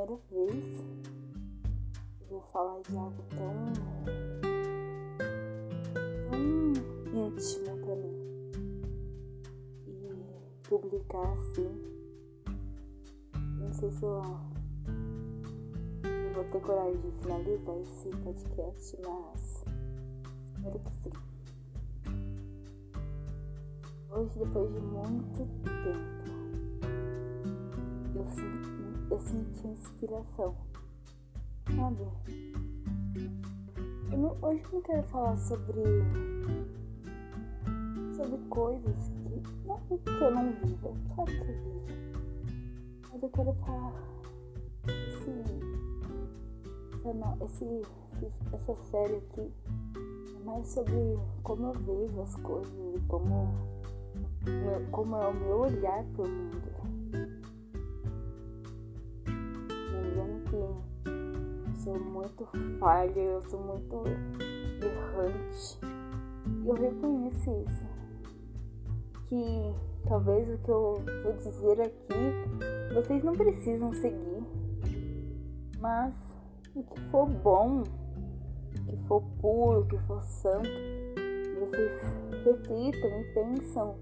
primeira vez eu vou falar de algo tão, tão íntimo pra mim. E publicar assim. Não sei se eu vou ter coragem de finalizar esse podcast, mas espero que sim. Hoje, depois de muito tempo, eu, eu senti inspiração, sabe? Eu não, hoje eu não quero falar sobre sobre coisas que não que eu não vivo, claro que eu vivo, mas eu quero falar assim essa, esse, essa série aqui é mais sobre como eu vejo as coisas e como, como é o meu olhar para o mundo. Sou muito falha, eu sou muito errante. Eu reconheço isso. Que talvez o que eu vou dizer aqui vocês não precisam seguir. Mas o que for bom, o que for puro, o que for santo, vocês reflitam e pensam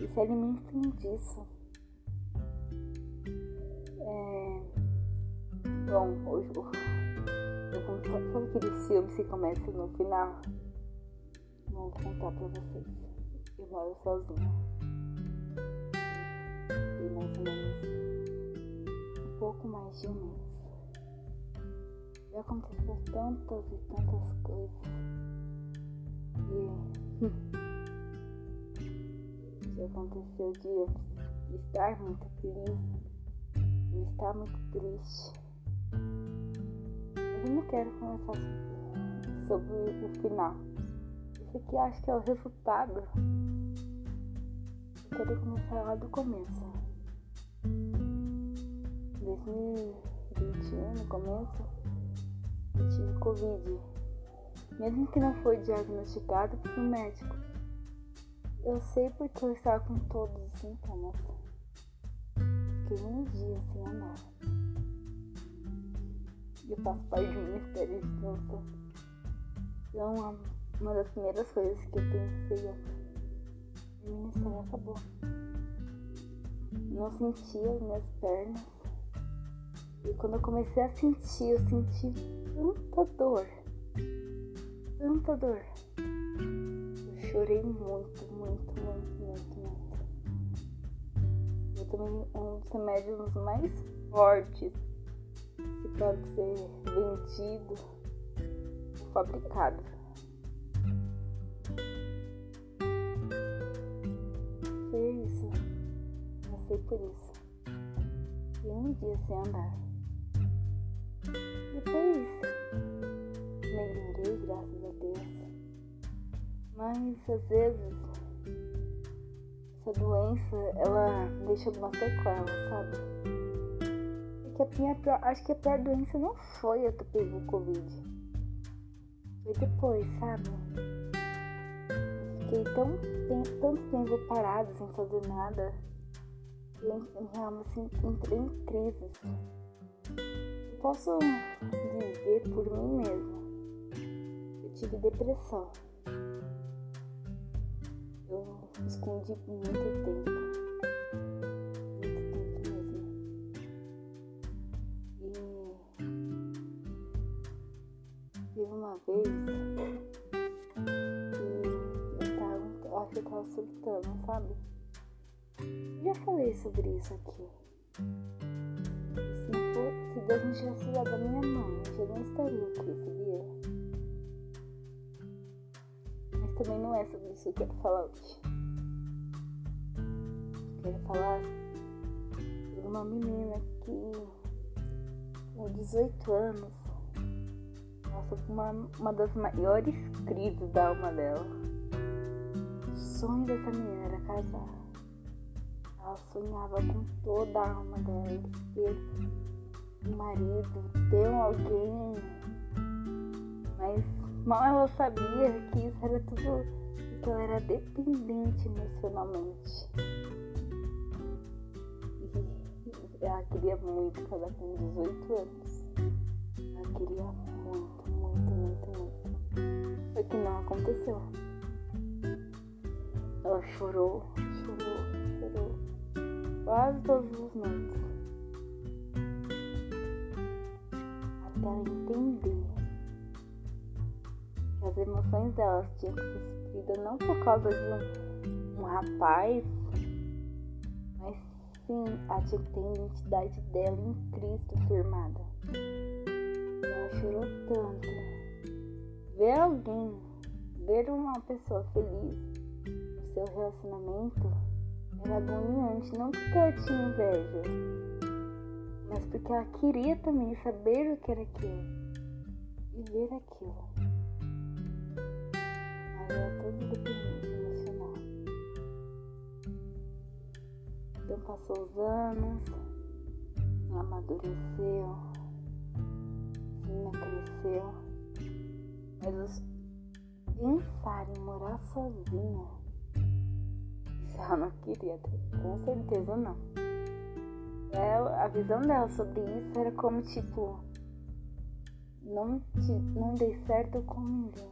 e se alimentem disso. É... Bom, hoje eu, vou contar, sabe aquele filme que começa no final? Vou contar pra vocês. Eu moro sozinha. Tem mais ou menos um pouco mais de um mês. Já aconteceu tantas e tantas coisas. E já aconteceu de estar muito feliz, de estar muito triste. Eu não quero conversar sobre o final. Isso aqui acho que é o resultado. Eu quero começar lá do começo. 2021, no começo, eu tive Covid, mesmo que não foi diagnosticado por um médico. Eu sei porque eu estava com todos os sintomas. Fiquei um dia sem andar. Eu faço parte do Ministério de Dança. Então, uma, uma das primeiras coisas que eu pensei é: o Ministério acabou. Não sentia as minhas pernas. E quando eu comecei a sentir, eu senti tanta dor, tanta dor. Eu chorei muito, muito, muito, muito, muito. Eu tomei um dos remédios mais fortes que pode ser vendido fabricado. Foi isso. Passei por isso. E um dia sem andar. Depois melhorei, graças a Deus. Mas às vezes essa doença ela deixa alguma sequela, sabe? Porque a minha pior, acho que a pior doença não foi a que pegou o Covid. Foi depois, sabe? Fiquei tão, tanto tempo parado sem fazer nada. E eu, assim, entrei em crises posso dizer por mim mesma. Eu tive depressão. Eu escondi por muito tempo. Surtando, sabe? Já falei sobre isso aqui se Deus não tivesse dado a minha mãe, eu não estaria aqui, sabia? Mas também não é sobre isso que eu quero falar hoje. Eu quero falar sobre uma menina que, com 18 anos, passou por uma, uma das maiores crises da alma dela. Sonho dessa menina era casar. Ela sonhava com toda a alma dela ter um marido, ter alguém, mas mal ela sabia que isso era tudo que ela era dependente emocionalmente. E ela queria muito casar com 18 anos. Ela queria muito, muito, muito, muito. Só que não aconteceu. Ela chorou, chorou, chorou. Quase todas as noites. Até ela entender que as emoções delas tinham que ser supridas não por causa de um, um rapaz, mas sim a tinha que ter a identidade dela em Cristo firmada. Ela chorou tanto. Ver alguém, ver uma pessoa feliz seu relacionamento era agoniante, não porque ela tinha inveja, mas porque ela queria também saber o que era aquilo e ver aquilo. Mas era todo dependente emocional. Então passou os anos, ela amadureceu, a cresceu, mas os pensar em morar sozinha ela não queria ter, com certeza não. Ela, a visão dela sobre isso era como tipo, não, não dei certo com ninguém.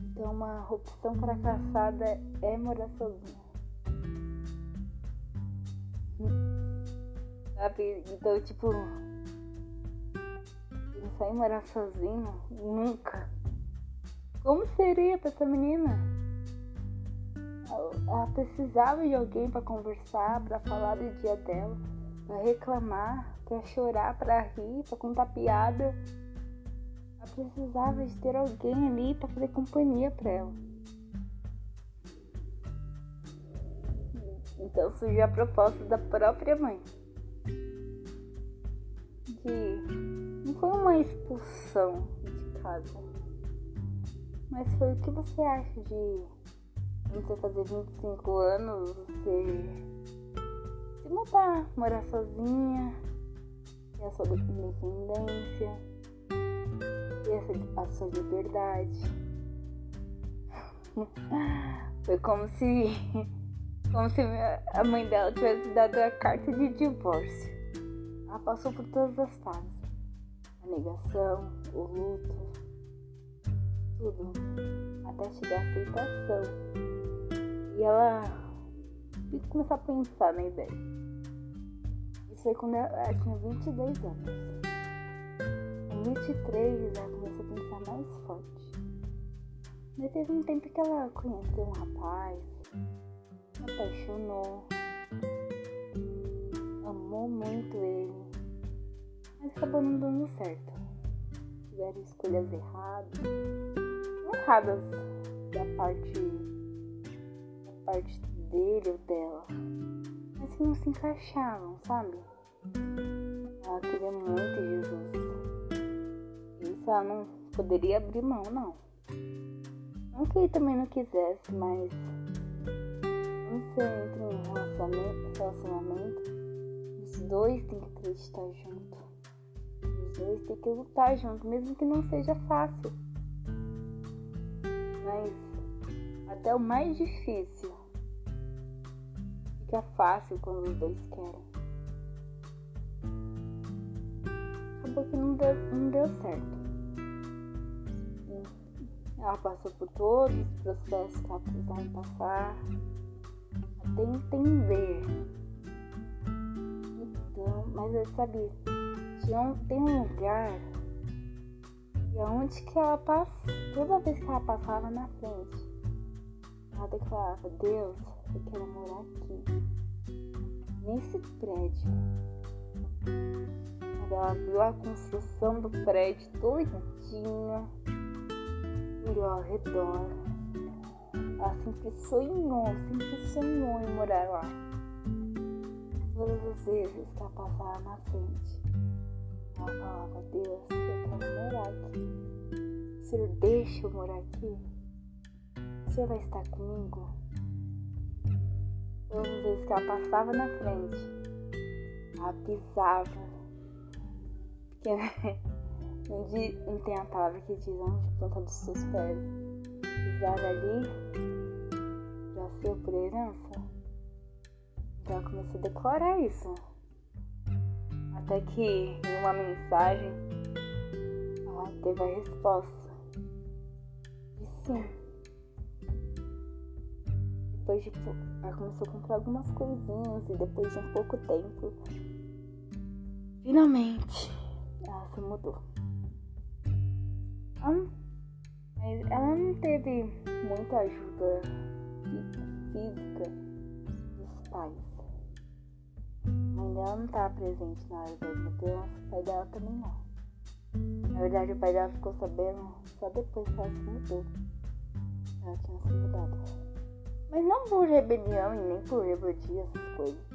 Então uma opção fracassada é morar sozinha. Sabe? Então tipo, pensar em morar sozinho, nunca. Como seria pra essa menina? Ela precisava de alguém para conversar, para falar do dia dela, para reclamar, para chorar, para rir, para contar piada. Ela precisava de ter alguém ali para fazer companhia para ela. Então surgiu a proposta da própria mãe. De não foi uma expulsão de casa, mas foi o que você acha de você fazer 25 anos, você se mudar, morar sozinha, ter a sua independência, ter a sua liberdade. Foi como se como se a mãe dela tivesse dado a carta de divórcio. Ela passou por todas as fases. A negação, o luto, tudo. Até chegar a aceitação. E ela começou a pensar na ideia. Isso foi quando ela tinha 22 anos. Com 23, ela começou a pensar mais forte. Mas teve um tempo que ela conheceu um rapaz, apaixonou, amou muito ele, mas acabou não dando certo. Tiveram escolhas erradas, erradas da parte parte dele ou dela, mas que não se encaixavam, sabe? Ela queria muito Jesus. Isso ela não poderia abrir mão, não. Não que ele também não quisesse, mas quando você entra em um relacionamento, relacionamento, os dois têm que acreditar junto. Os dois têm que lutar junto, mesmo que não seja fácil. Mas até o mais difícil fica fácil quando os dois querem. Acabou que não deu, não deu certo. Ela passou por todos os processos que ela precisava passar até entender. Então, mas eu sabia, tinha, tem um lugar e aonde que ela passa, toda vez que ela passava na frente, ela declarava, Deus, eu quero morar aqui, nesse prédio. Ela viu a construção do prédio todinha, olhou ao redor. Ela sempre sonhou, sempre sonhou em morar lá. Todas as vezes que ela passava na frente, ela falava, Deus, eu quero morar aqui. Senhor deixa eu morar aqui? O Senhor vai estar comigo? Todas as que ela passava na frente, ela pisava. Porque onde não tem a palavra que diz onde a planta dos seus pés pisar ali já ser por herança. Então eu comecei a declarar isso. Até que em uma mensagem ela teve a resposta. E sim. Depois de ela começou a comprar algumas coisinhas e depois de um pouco tempo, finalmente ela se mudou. Ela, ela não teve muita ajuda física dos pais mãe dela não estava presente na hora das mudanças, o pai dela também não. Na verdade, o pai dela ficou sabendo só depois que ela se mudou. Ela tinha se mudado. Mas não por rebelião e nem por rebeldia, essas coisas.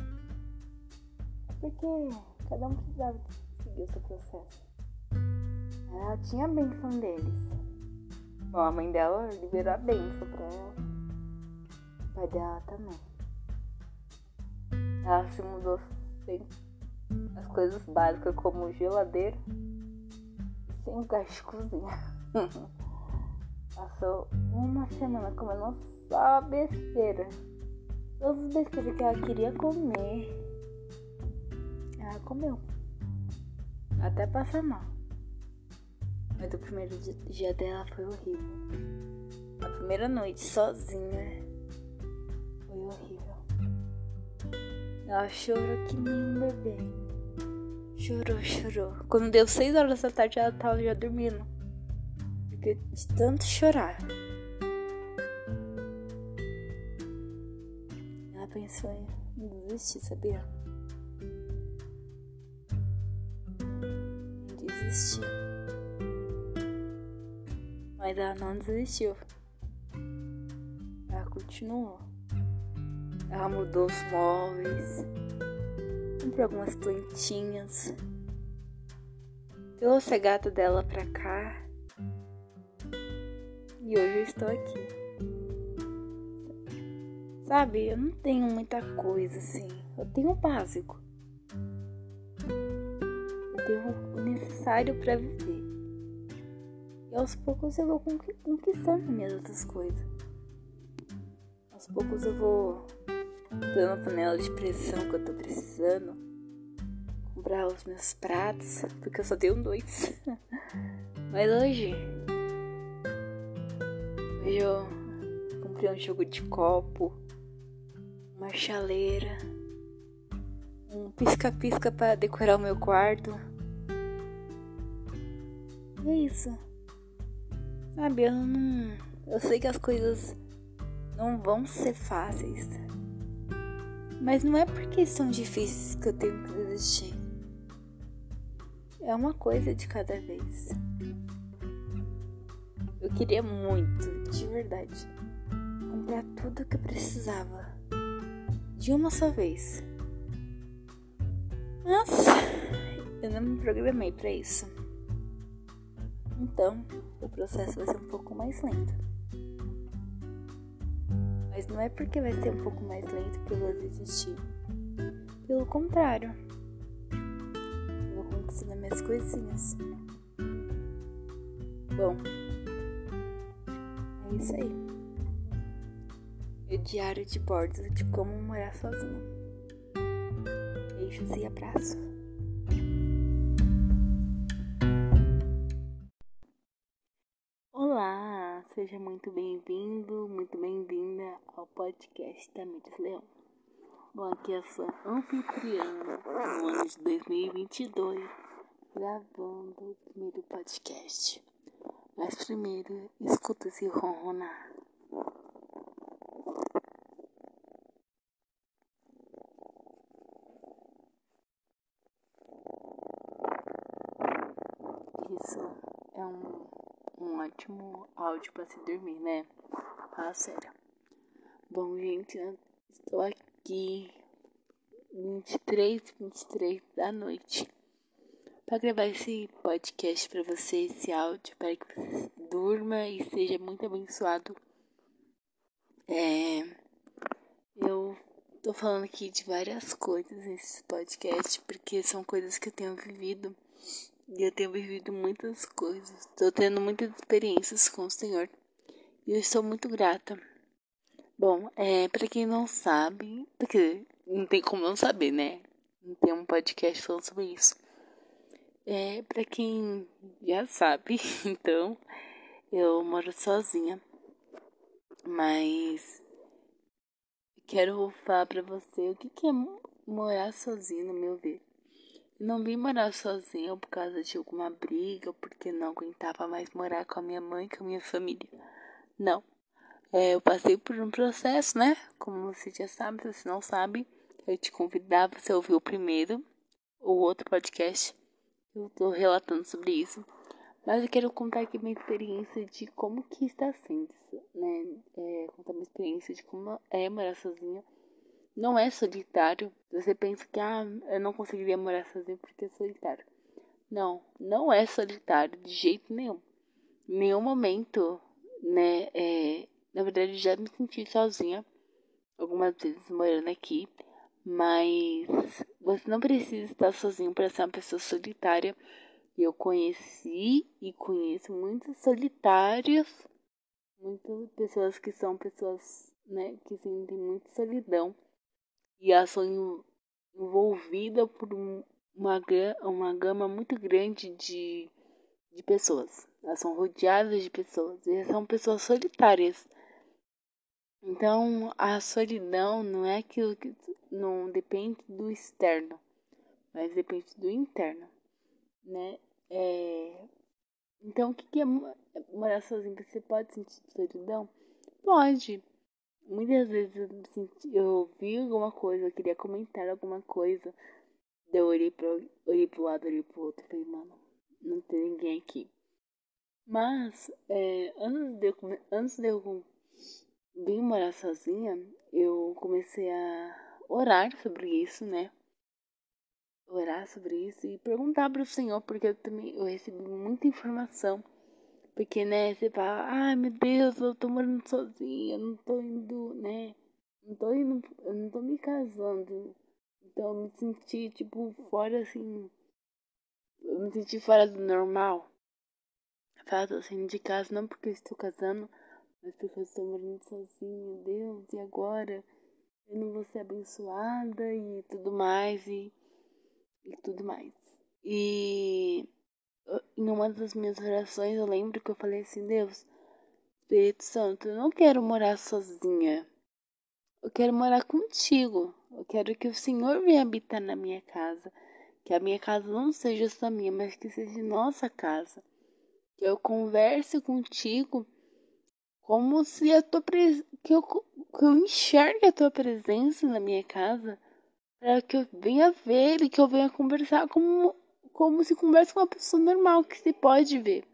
Porque cada um precisava seguir o seu processo. Ela tinha a benção deles. Bom, a mãe dela liberou a benção pra ela. O pai dela também. Ela se mudou sem as coisas básicas como geladeira, sem gás de cozinha. Passou uma semana comendo só besteira. Todas as besteiras que ela queria comer, ela comeu. Até passar mal. Mas o primeiro dia dela foi horrível. A primeira noite sozinha foi horrível. Ela chorou que nem um bebê. Chorou, chorou. Quando deu seis horas da tarde, ela tava já dormindo. De tanto chorar. Ela pensou em desistir, sabia? Desistir. Mas ela não desistiu. Ela continuou. Ela mudou os móveis, comprou algumas plantinhas, trouxe a gata dela pra cá hoje eu estou aqui. Sabe, eu não tenho muita coisa assim, eu tenho o básico. Eu tenho o necessário para viver. E aos poucos eu vou conquistando minhas outras coisas. Aos poucos eu vou ter uma panela de pressão que eu tô precisando. Comprar os meus pratos, porque eu só tenho dois. Mas hoje. Eu comprei um jogo de copo, uma chaleira, um pisca-pisca para decorar o meu quarto. E é isso. Sabe, eu não. Eu sei que as coisas não vão ser fáceis. Mas não é porque são difíceis que eu tenho que desistir. É uma coisa de cada vez. Eu queria muito, de verdade, comprar tudo que eu precisava. De uma só vez. Mas eu não me programei para isso. Então, o processo vai ser um pouco mais lento. Mas não é porque vai ser um pouco mais lento que eu vou desistir. Pelo contrário, eu vou conquistando minhas coisinhas. Bom, é isso aí. O diário de bordo de como morar sozinha. Beijos e abraços. Seja muito bem-vindo, muito bem-vinda ao podcast da Mídias Leão. Bom, aqui é a sua anfitriã no ano de 2022, gravando o primeiro podcast. Mas primeiro, escuta esse ronronar. Isso é um um ótimo áudio para se dormir, né? Fala sério. Bom, gente, estou aqui 23, 23 da noite para gravar esse podcast para você, esse áudio, para que você durma e seja muito abençoado. É, eu tô falando aqui de várias coisas nesse podcast, porque são coisas que eu tenho vivido e eu tenho vivido muitas coisas. Estou tendo muitas experiências com o Senhor e eu estou muito grata. Bom, é, para quem não sabe, porque não tem como não saber, né? Não tem um podcast falando sobre isso. É, para quem já sabe, então, eu moro sozinha. Mas quero falar para você o que, que é morar sozinho, no meu ver. Não vim morar sozinha por causa de alguma briga, porque não aguentava mais morar com a minha mãe, com a minha família. Não. É, eu passei por um processo, né? Como você já sabe, se você não sabe, eu te convidar para você ouvir o primeiro ou outro podcast. Eu estou relatando sobre isso. Mas eu quero contar aqui minha experiência de como que está sendo, né? É, contar minha experiência de como é morar sozinha não é solitário. Você pensa que ah, eu não conseguiria morar sozinho porque é solitário. Não, não é solitário de jeito nenhum. Em nenhum momento, né? É, na verdade, já me senti sozinha algumas vezes morando aqui, mas você não precisa estar sozinho para ser uma pessoa solitária. Eu conheci e conheço muitos solitários, muitas pessoas que são pessoas, né, que sentem muita solidão e elas são envolvidas por uma, uma gama muito grande de, de pessoas. Elas são rodeadas de pessoas e são pessoas solitárias. Então, a solidão não é aquilo que não depende do externo, mas depende do interno, né? É... Então, o que é morar sozinho? Você pode sentir solidão? Pode. Muitas vezes eu, senti, eu vi alguma coisa, eu queria comentar alguma coisa. Eu olhei, pra, olhei pro lado, olhei pro outro falei, mano, não tem ninguém aqui. Mas, é, antes, de eu, antes de eu vir morar sozinha, eu comecei a orar sobre isso, né? Orar sobre isso e perguntar para o Senhor, porque eu também eu recebi muita informação porque, né, você fala, ai meu Deus, eu tô morando sozinha, não tô indo, né? Não tô indo, eu não tô me casando. Então eu me senti, tipo, fora assim. Eu me senti fora do normal. Fato assim de casa, não porque eu estou casando, mas porque eu estou morando sozinha, Deus, e agora? Eu não vou ser abençoada e tudo mais, e, e tudo mais. E em uma das minhas orações, eu lembro que eu falei assim: Deus, Espírito Santo, eu não quero morar sozinha. Eu quero morar contigo. Eu quero que o Senhor venha habitar na minha casa. Que a minha casa não seja só minha, mas que seja nossa casa. Que eu converse contigo como se a tua pres... que, eu, que eu enxergue a tua presença na minha casa. Para que eu venha ver e que eu venha conversar como como se conversa com uma pessoa normal que se pode ver.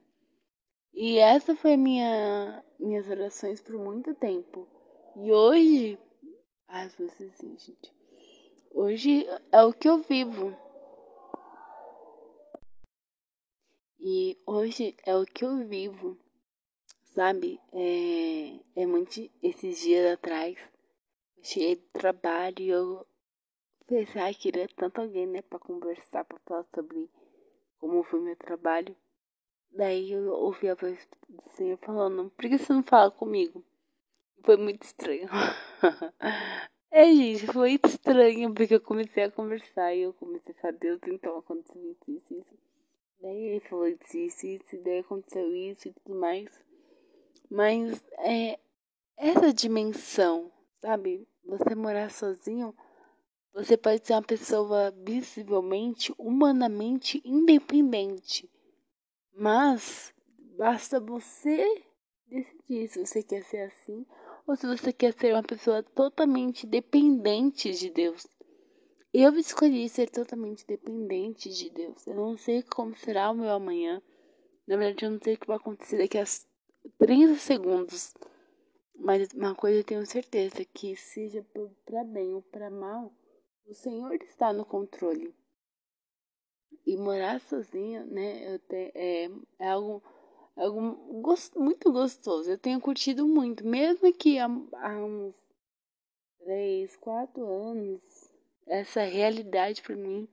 E essa foi minha minhas orações por muito tempo. E hoje, ai, você assim, gente. Hoje é o que eu vivo. E hoje é o que eu vivo. Sabe? É, é muito esses dias atrás. Cheguei do trabalho e eu pensei, ai, queria tanto alguém, né, pra conversar, pra falar sobre como foi meu trabalho. Daí eu ouvi a voz do Senhor falando, por que você não fala comigo? Foi muito estranho. é, gente, foi estranho, porque eu comecei a conversar e eu comecei a falar, Deus, então aconteceu isso, isso, isso. Daí ele falou isso, isso, isso, daí aconteceu isso e tudo mais. Mas é essa dimensão, sabe? Você morar sozinho você pode ser uma pessoa visivelmente, humanamente independente. Mas basta você decidir se você quer ser assim ou se você quer ser uma pessoa totalmente dependente de Deus. Eu escolhi ser totalmente dependente de Deus. Eu não sei como será o meu amanhã. Na verdade, eu não sei o que vai acontecer daqui a 30 segundos. Mas uma coisa eu tenho certeza: que seja para bem ou para mal, o Senhor está no controle. E morar sozinha, né, eu te, é, é algo, é algo gost, muito gostoso. Eu tenho curtido muito, mesmo que há, há uns três, quatro anos, essa realidade para mim,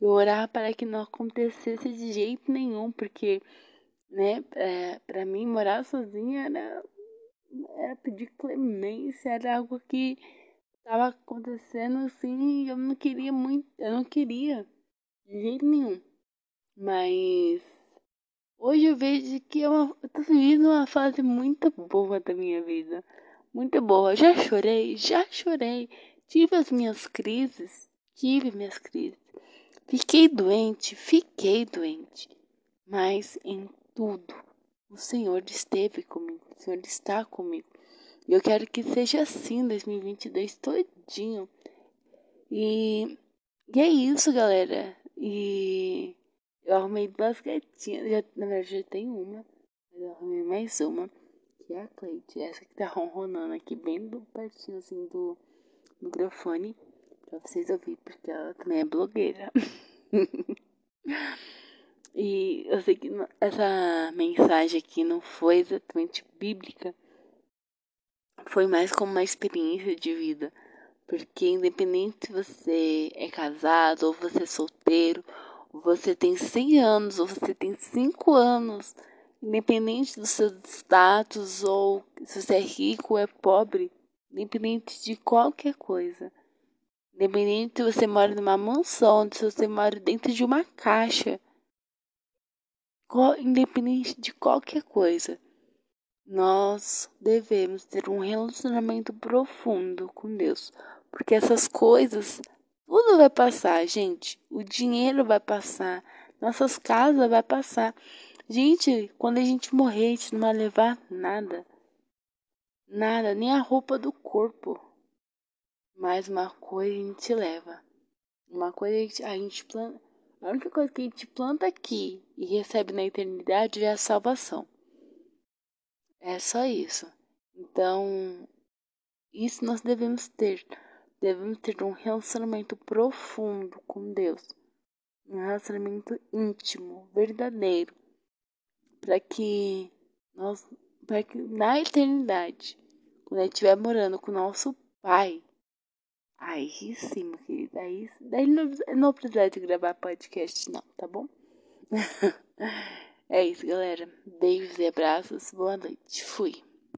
Eu orava para que não acontecesse de jeito nenhum, porque, né, é, para mim morar sozinha era, era pedir clemência, era algo que estava acontecendo assim, eu não queria muito, eu não queria de jeito nenhum. Mas hoje eu vejo que eu, eu tô vivendo uma fase muito boa da minha vida. Muito boa. Já chorei, já chorei. Tive as minhas crises, tive minhas crises. Fiquei doente, fiquei doente. Mas em tudo, o Senhor esteve comigo, o Senhor está comigo. E eu quero que seja assim 2022 todinho. E, e é isso, galera. E eu arrumei duas gatinhas. Já, na verdade, já tem uma. Mas eu arrumei mais uma. Que é a Cleide. Essa que tá ronronando aqui bem do pertinho assim do microfone. Pra vocês ouvirem, porque ela também é blogueira. e eu sei que essa mensagem aqui não foi exatamente bíblica. Foi mais como uma experiência de vida. Porque independente se você é casado ou você é solteiro, ou você tem 100 anos ou você tem 5 anos, independente do seu status ou se você é rico ou é pobre, independente de qualquer coisa, Independente se você mora numa mansão, se você mora dentro de uma caixa, independente de qualquer coisa, nós devemos ter um relacionamento profundo com Deus, porque essas coisas tudo vai passar, gente. O dinheiro vai passar, nossas casas vai passar. Gente, quando a gente morrer, a gente não vai levar nada. Nada, nem a roupa do corpo. Mas uma coisa a gente leva. Uma coisa a gente, a. A única coisa que a gente planta aqui e recebe na eternidade é a salvação. É só isso. Então, isso nós devemos ter. Devemos ter um relacionamento profundo com Deus. Um relacionamento íntimo, verdadeiro. Para que nós, para que na eternidade, quando ele estiver morando com nosso Pai, Aí sim, meu querido. Aí, daí não, não precisa de gravar podcast, não, tá bom? é isso, galera. Beijos e abraços. Boa noite. Fui.